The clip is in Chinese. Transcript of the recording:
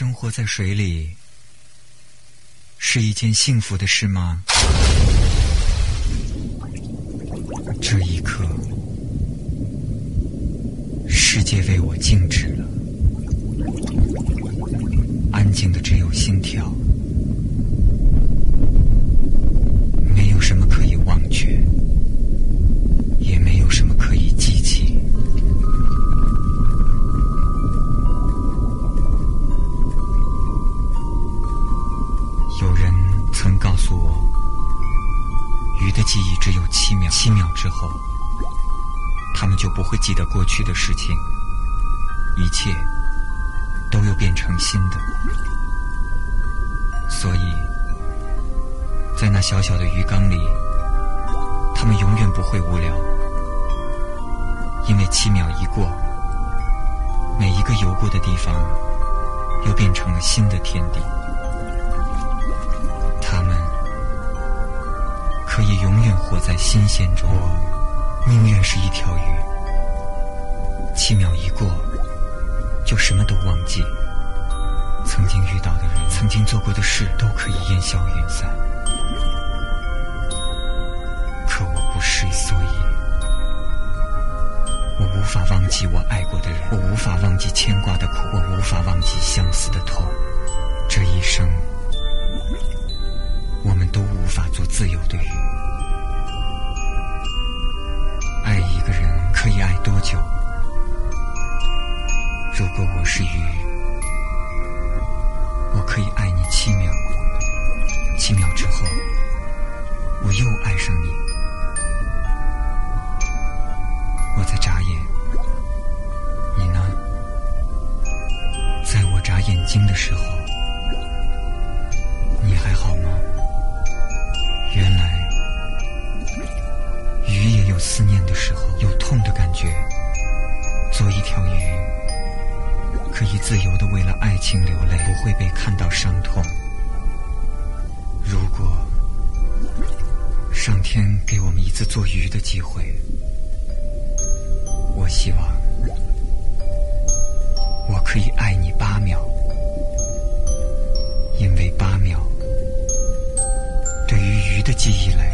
生活在水里是一件幸福的事吗？这一刻，世界为我静止了，安静的只有心跳，的记忆只有七秒，七秒之后，他们就不会记得过去的事情，一切都又变成新的。所以，在那小小的鱼缸里，他们永远不会无聊，因为七秒一过，每一个游过的地方又变成了新的天地。永远活在新鲜中。我宁愿是一条鱼，七秒一过，就什么都忘记。曾经遇到的人，曾经做过的事，都可以烟消云散。可我不是，所以，我无法忘记我爱过的人，我无法忘记牵挂的苦，我无法忘记相思的痛。这一生。我们都无法做自由的鱼。是鱼，我可以爱你七秒，七秒之后，我又爱上你。我在眨眼，你呢？在我眨眼睛的时候，你还好吗？原来，鱼也有思念的时候，可以自由的为了爱情流泪不会被看到伤痛。如果上天给我们一次做鱼的机会我希望我可以爱你八秒因为八秒对于鱼的记忆来